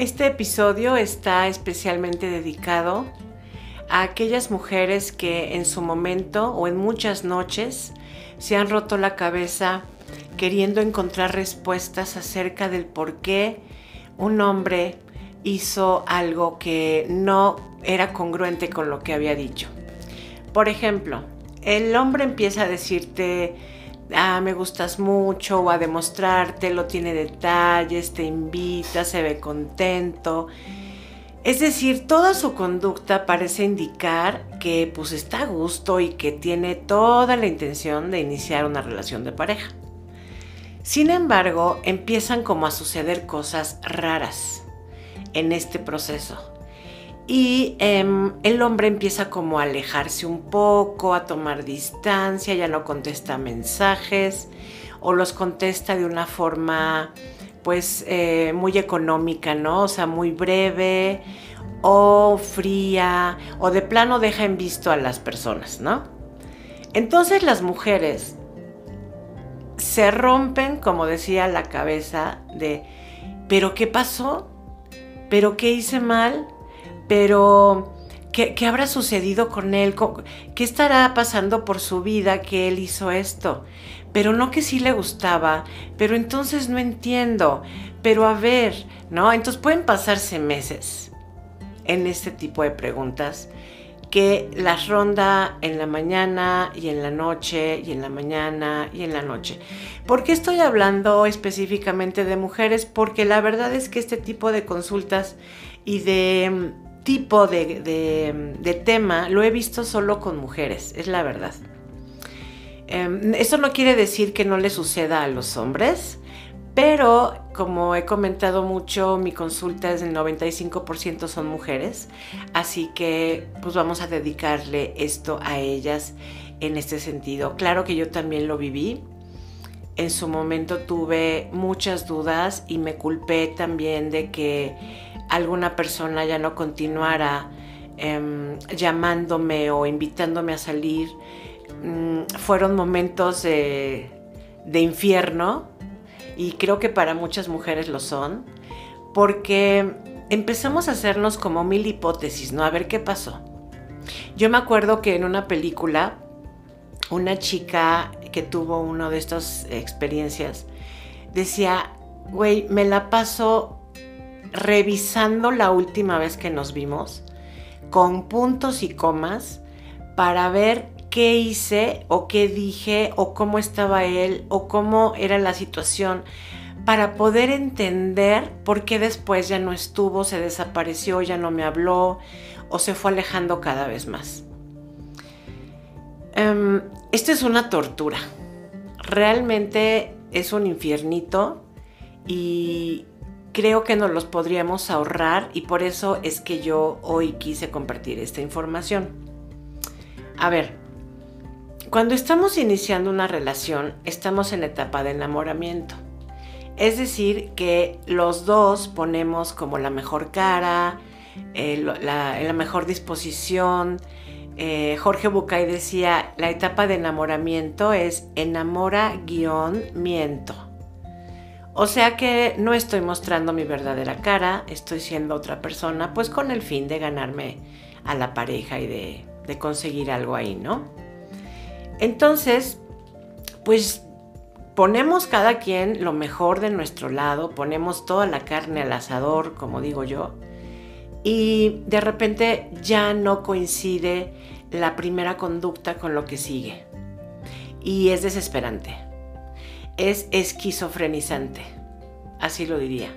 Este episodio está especialmente dedicado a aquellas mujeres que en su momento o en muchas noches se han roto la cabeza queriendo encontrar respuestas acerca del por qué un hombre hizo algo que no era congruente con lo que había dicho. Por ejemplo, el hombre empieza a decirte, ah, me gustas mucho, o a demostrártelo, tiene detalles, te invita, se ve contento. Es decir, toda su conducta parece indicar que pues está a gusto y que tiene toda la intención de iniciar una relación de pareja. Sin embargo, empiezan como a suceder cosas raras en este proceso. Y em, el hombre empieza como a alejarse un poco, a tomar distancia, ya no contesta mensajes o los contesta de una forma pues eh, muy económica, ¿no? O sea, muy breve o fría o de plano deja en visto a las personas, ¿no? Entonces las mujeres se rompen, como decía, la cabeza de, ¿pero qué pasó? ¿Pero qué hice mal? ¿Pero qué, habrá sucedido con él? ¿Qué estará pasando por su vida que él hizo esto? Pero no que sí le gustaba, pero entonces no entiendo, pero a ver, ¿no? Entonces pueden pasarse meses en este tipo de preguntas que las ronda en la mañana y en la noche y en la mañana y en la noche. ¿Por qué estoy hablando específicamente de mujeres? Porque la verdad es que este tipo de consultas y de mm, tipo de, tema lo he visto solo con mujeres, es la verdad. Em, eso no quiere decir que no le suceda a los hombres, pero como he comentado mucho, mi consulta es del 95% son mujeres, así que pues vamos a dedicarle esto a ellas en este sentido. Claro que yo también lo viví. En su momento tuve muchas dudas y me culpé también de que alguna persona ya no continuara em, llamándome o invitándome a salir. Mm, fueron momentos de infierno y creo que para muchas mujeres lo son, porque empezamos a hacernos como mil hipótesis, ¿no? A ver qué pasó. Yo me acuerdo que en una película, una chica que tuvo una de estas experiencias decía, güey, me la paso revisando la última vez que nos vimos con puntos y comas para ver qué hice o qué dije o cómo estaba él o cómo era la situación para poder entender por qué después ya no estuvo, se desapareció, ya no me habló o se fue alejando cada vez más. Em, esto es una tortura. Realmente es un infiernito y creo que nos los podríamos ahorrar y por eso es que yo hoy quise compartir esta información. A ver, cuando estamos iniciando una relación, estamos en la etapa de enamoramiento. Es decir, que los dos ponemos como la mejor cara, eh, la, mejor disposición. Eh, Jorge Bucay decía, la etapa de enamoramiento es enamora-miento. O sea que no estoy mostrando mi verdadera cara, estoy siendo otra persona, pues con el fin de ganarme a la pareja y de, conseguir algo ahí, ¿no? Entonces, pues ponemos cada quien lo mejor de nuestro lado, ponemos toda la carne al asador, como digo yo, y de repente ya no coincide la primera conducta con lo que sigue. Y es desesperante, es esquizofrenizante, así lo diría.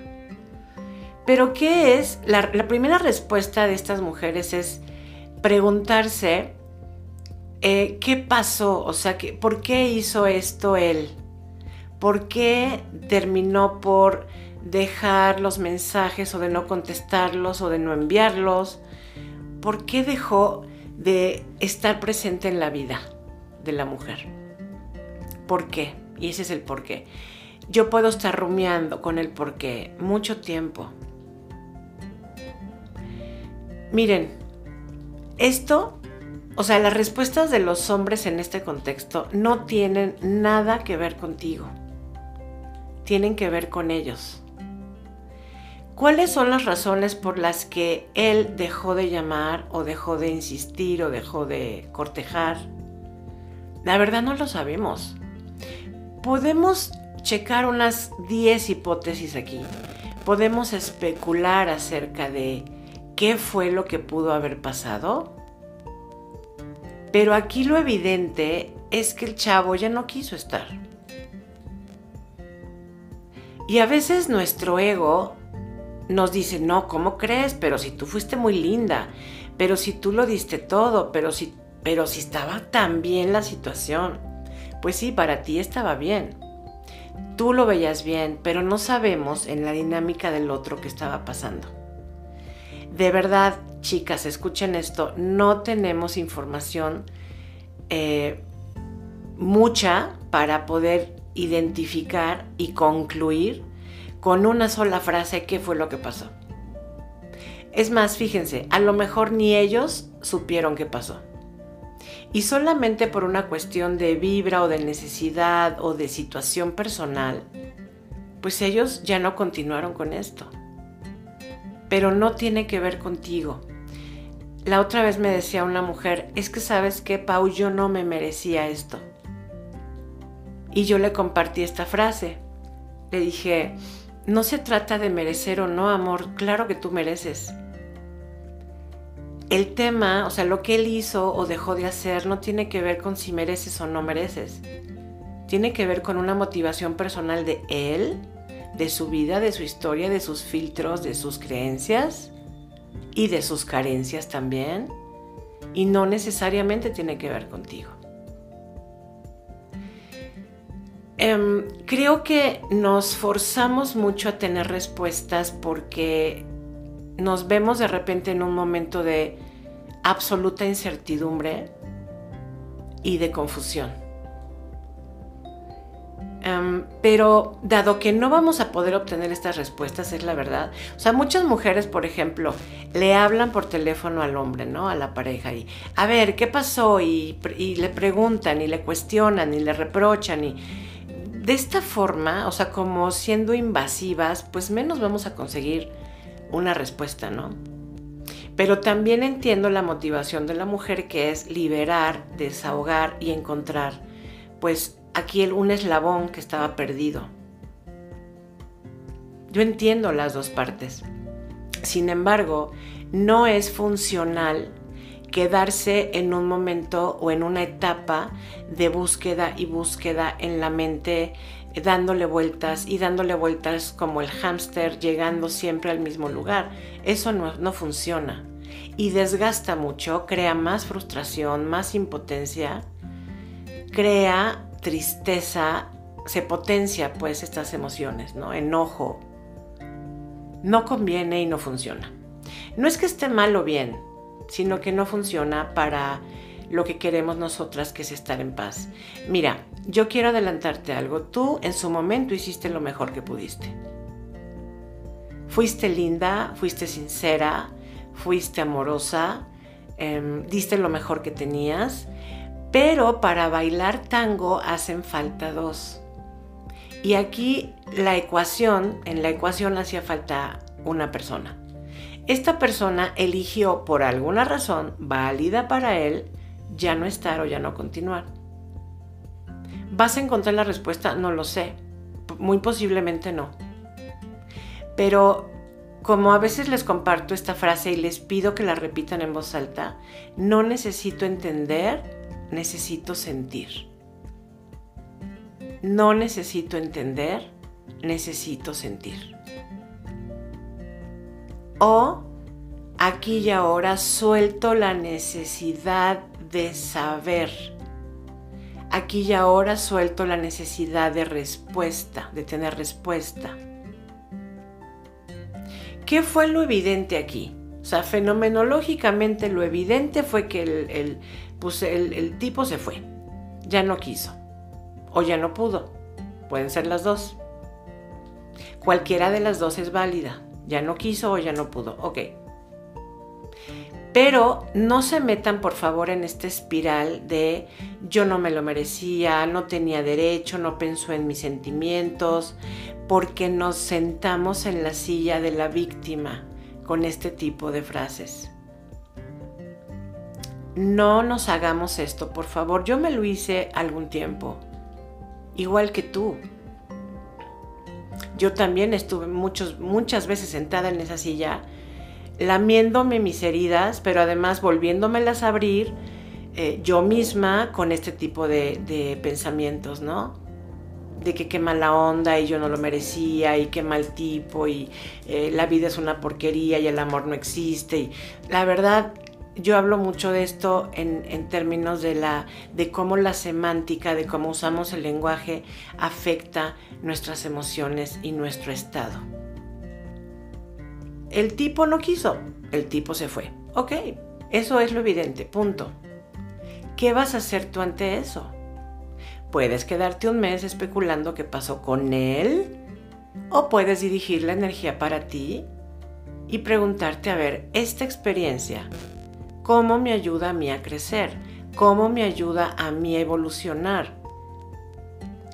Pero ¿qué es? La, primera respuesta de estas mujeres es preguntarse eh, ¿qué pasó? O sea, ¿por qué hizo esto él? ¿Por qué terminó por dejar los mensajes o de no contestarlos o de no enviarlos? ¿Por qué dejó de estar presente en la vida de la mujer? ¿Por qué? Y ese es el por qué. Yo puedo estar rumiando con el por qué mucho tiempo. Miren, esto o sea, las respuestas de los hombres en este contexto no tienen nada que ver contigo. Tienen que ver con ellos. ¿Cuáles son las razones por las que él dejó de llamar o dejó de insistir o dejó de cortejar? La verdad no lo sabemos. Podemos checar unas 10 hipótesis aquí. Podemos especular acerca de qué fue lo que pudo haber pasado. Pero aquí lo evidente es que el chavo ya no quiso estar. Y a veces nuestro ego nos dice, no, ¿cómo crees? Pero si tú fuiste muy linda, pero si tú lo diste todo, pero si, pero si estaba tan bien la situación. Pues sí, para ti estaba bien. Tú lo veías bien, pero no sabemos en la dinámica del otro que estaba pasando. De verdad, chicas, escuchen esto, no tenemos información eh, mucha para poder identificar y concluir con una sola frase qué fue lo que pasó. Es más, fíjense, a lo mejor ni ellos supieron qué pasó. Y solamente por una cuestión de vibra o de necesidad o de situación personal, pues ellos ya no continuaron con esto. Pero no tiene que ver contigo. La otra vez me decía una mujer, es que sabes que Pau, yo no me merecía esto. Y yo le compartí esta frase. Le dije, no se trata de merecer o no, amor, claro que tú mereces. El tema, o sea, lo que él hizo o dejó de hacer no tiene que ver con si mereces o no mereces. Tiene que ver con una motivación personal de él, de su vida, de su historia, de sus filtros, de sus creencias y de sus carencias también. Y no necesariamente tiene que ver contigo. Em, creo que nos forzamos mucho a tener respuestas porque nos vemos de repente en un momento de absoluta incertidumbre y de confusión. Em, pero dado que no vamos a poder obtener estas respuestas, es la verdad. O sea, muchas mujeres, por ejemplo, le hablan por teléfono al hombre, ¿no? A la pareja y, a ver, ¿qué pasó? y le preguntan y le cuestionan y le reprochan y de esta forma, o sea, como siendo invasivas, pues menos vamos a conseguir una respuesta, ¿no? Pero también entiendo la motivación de la mujer que es liberar, desahogar y encontrar, pues aquí un eslabón que estaba perdido. Yo entiendo las dos partes. Sin embargo, no es funcional quedarse en un momento o en una etapa de búsqueda y búsqueda en la mente, dándole vueltas y dándole vueltas como el hámster, llegando siempre al mismo lugar. Eso no, no funciona y desgasta mucho, crea más frustración, más impotencia, crea tristeza, se potencia pues estas emociones, ¿no? Enojo. No conviene y no funciona. No es que esté mal o bien, sino que no funciona para lo que queremos nosotras, que es estar en paz. Mira, yo quiero adelantarte algo. Tú en su momento hiciste lo mejor que pudiste. Fuiste linda, fuiste sincera, fuiste amorosa, em, diste lo mejor que tenías, pero para bailar tango hacen falta dos. Y aquí la ecuación, en la ecuación hacía falta una persona esta persona eligió por alguna razón válida para él ya no estar o ya no continuar. ¿Vas a encontrar la respuesta? No lo sé. Muy posiblemente no. Pero como a veces les comparto esta frase y les pido que la repitan en voz alta, no necesito entender, necesito sentir. No necesito entender, necesito sentir. O aquí y ahora suelto la necesidad de saber. Aquí y ahora suelto la necesidad de respuesta, de tener respuesta. ¿Qué fue lo evidente aquí? O sea, fenomenológicamente lo evidente fue que el, pues el tipo se fue, ya no quiso o ya no pudo. Pueden ser las dos. Cualquiera de las dos es válida. Ya no quiso o ya no pudo. Ok. Pero no se metan por favor en esta espiral de yo no me lo merecía, no tenía derecho, no pensó en mis sentimientos, porque nos sentamos en la silla de la víctima con este tipo de frases. No nos hagamos esto, por favor. Yo me lo hice algún tiempo, igual que tú. Yo también estuve muchos, muchas veces sentada en esa silla lamiéndome mis heridas, pero además volviéndomelas a abrir eh, yo misma con este tipo de, pensamientos, ¿no? De que qué mala onda y yo no lo merecía y qué mal tipo y eh, la vida es una porquería y el amor no existe. Y la verdad, yo hablo mucho de esto en, en, términos de, la, de cómo la semántica, de cómo usamos el lenguaje afecta nuestras emociones y nuestro estado. El tipo no quiso, el tipo se fue. Ok, eso es lo evidente, punto. ¿Qué vas a hacer tú ante eso? Puedes quedarte un mes especulando qué pasó con él o puedes dirigir la energía para ti y preguntarte, a ver, esta experiencia, ¿cómo me ayuda a mí a crecer? ¿Cómo me ayuda a mí a evolucionar?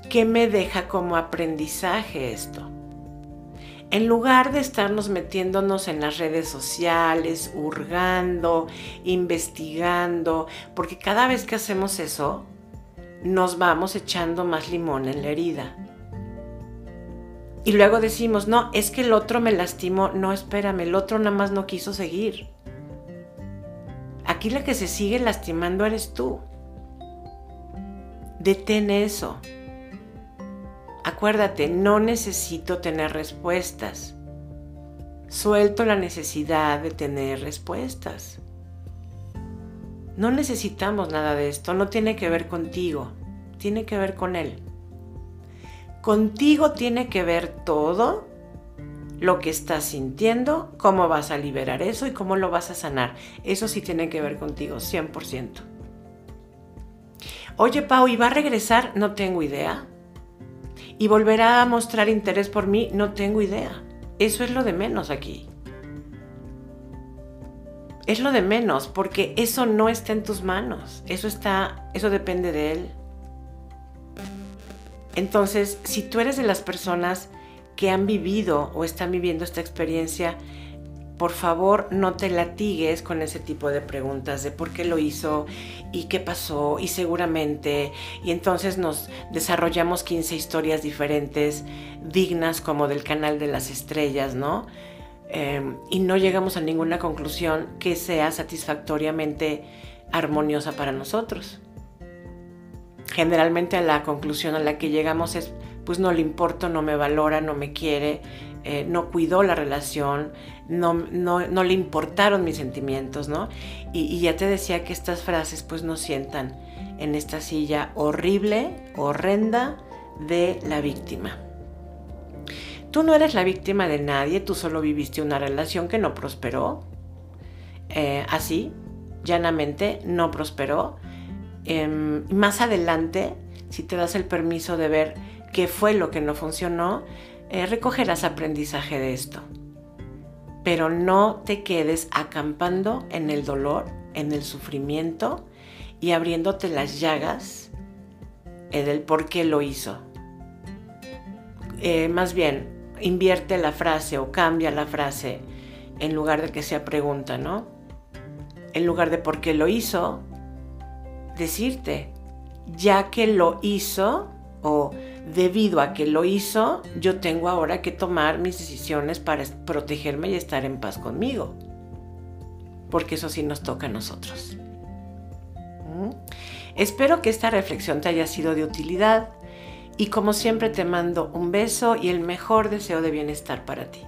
¿Qué me deja como aprendizaje esto? En lugar de estarnos metiéndonos en las redes sociales, hurgando, investigando, porque cada vez que hacemos eso, nos vamos echando más limón en la herida. Y luego decimos, no, es que el otro me lastimó. No, espérame, el otro nada más no quiso seguir. Aquí la que se sigue lastimando eres tú. Detén eso. Acuérdate, no necesito tener respuestas. Suelto la necesidad de tener respuestas. No necesitamos nada de esto, no tiene que ver contigo, tiene que ver con Él. Contigo tiene que ver todo lo que estás sintiendo, cómo vas a liberar eso y cómo lo vas a sanar. Eso sí tiene que ver contigo, 100%. Oye, Pau, ¿y va a regresar? No tengo idea y volverá a mostrar interés por mí, no tengo idea. Eso es lo de menos aquí. Es lo de menos, porque eso no está en tus manos. Eso está, eso depende de él. Entonces, si tú eres de las personas que han vivido o están viviendo esta experiencia, por favor no te latigues con ese tipo de preguntas de por qué lo hizo y qué pasó y seguramente. Y entonces nos desarrollamos 15 historias diferentes, dignas como del canal de las estrellas, ¿no? Em, y no llegamos a ninguna conclusión que sea satisfactoriamente armoniosa para nosotros. Generalmente la conclusión a la que llegamos es, pues no le importo, no me valora, no me quiere, eh, no cuidó la relación, no, no, le importaron mis sentimientos, ¿no? Y, ya te decía que estas frases pues nos sientan en esta silla horrible, horrenda de la víctima. Tú no eres la víctima de nadie, tú solo viviste una relación que no prosperó. Eh, así, llanamente, no prosperó. Em, más adelante, si te das el permiso de ver qué fue lo que no funcionó, eh, recogerás aprendizaje de esto. Pero no te quedes acampando en el dolor, en el sufrimiento y abriéndote las llagas eh, del por qué lo hizo. Eh, más bien, invierte la frase o cambia la frase en lugar de que sea pregunta, ¿no? En lugar de por qué lo hizo, decirte, ya que lo hizo o debido a que lo hizo, yo tengo ahora que tomar mis decisiones para protegerme y estar en paz conmigo. Porque eso sí nos toca a nosotros. ¿Mm? Espero que esta reflexión te haya sido de utilidad y como siempre te mando un beso y el mejor deseo de bienestar para ti.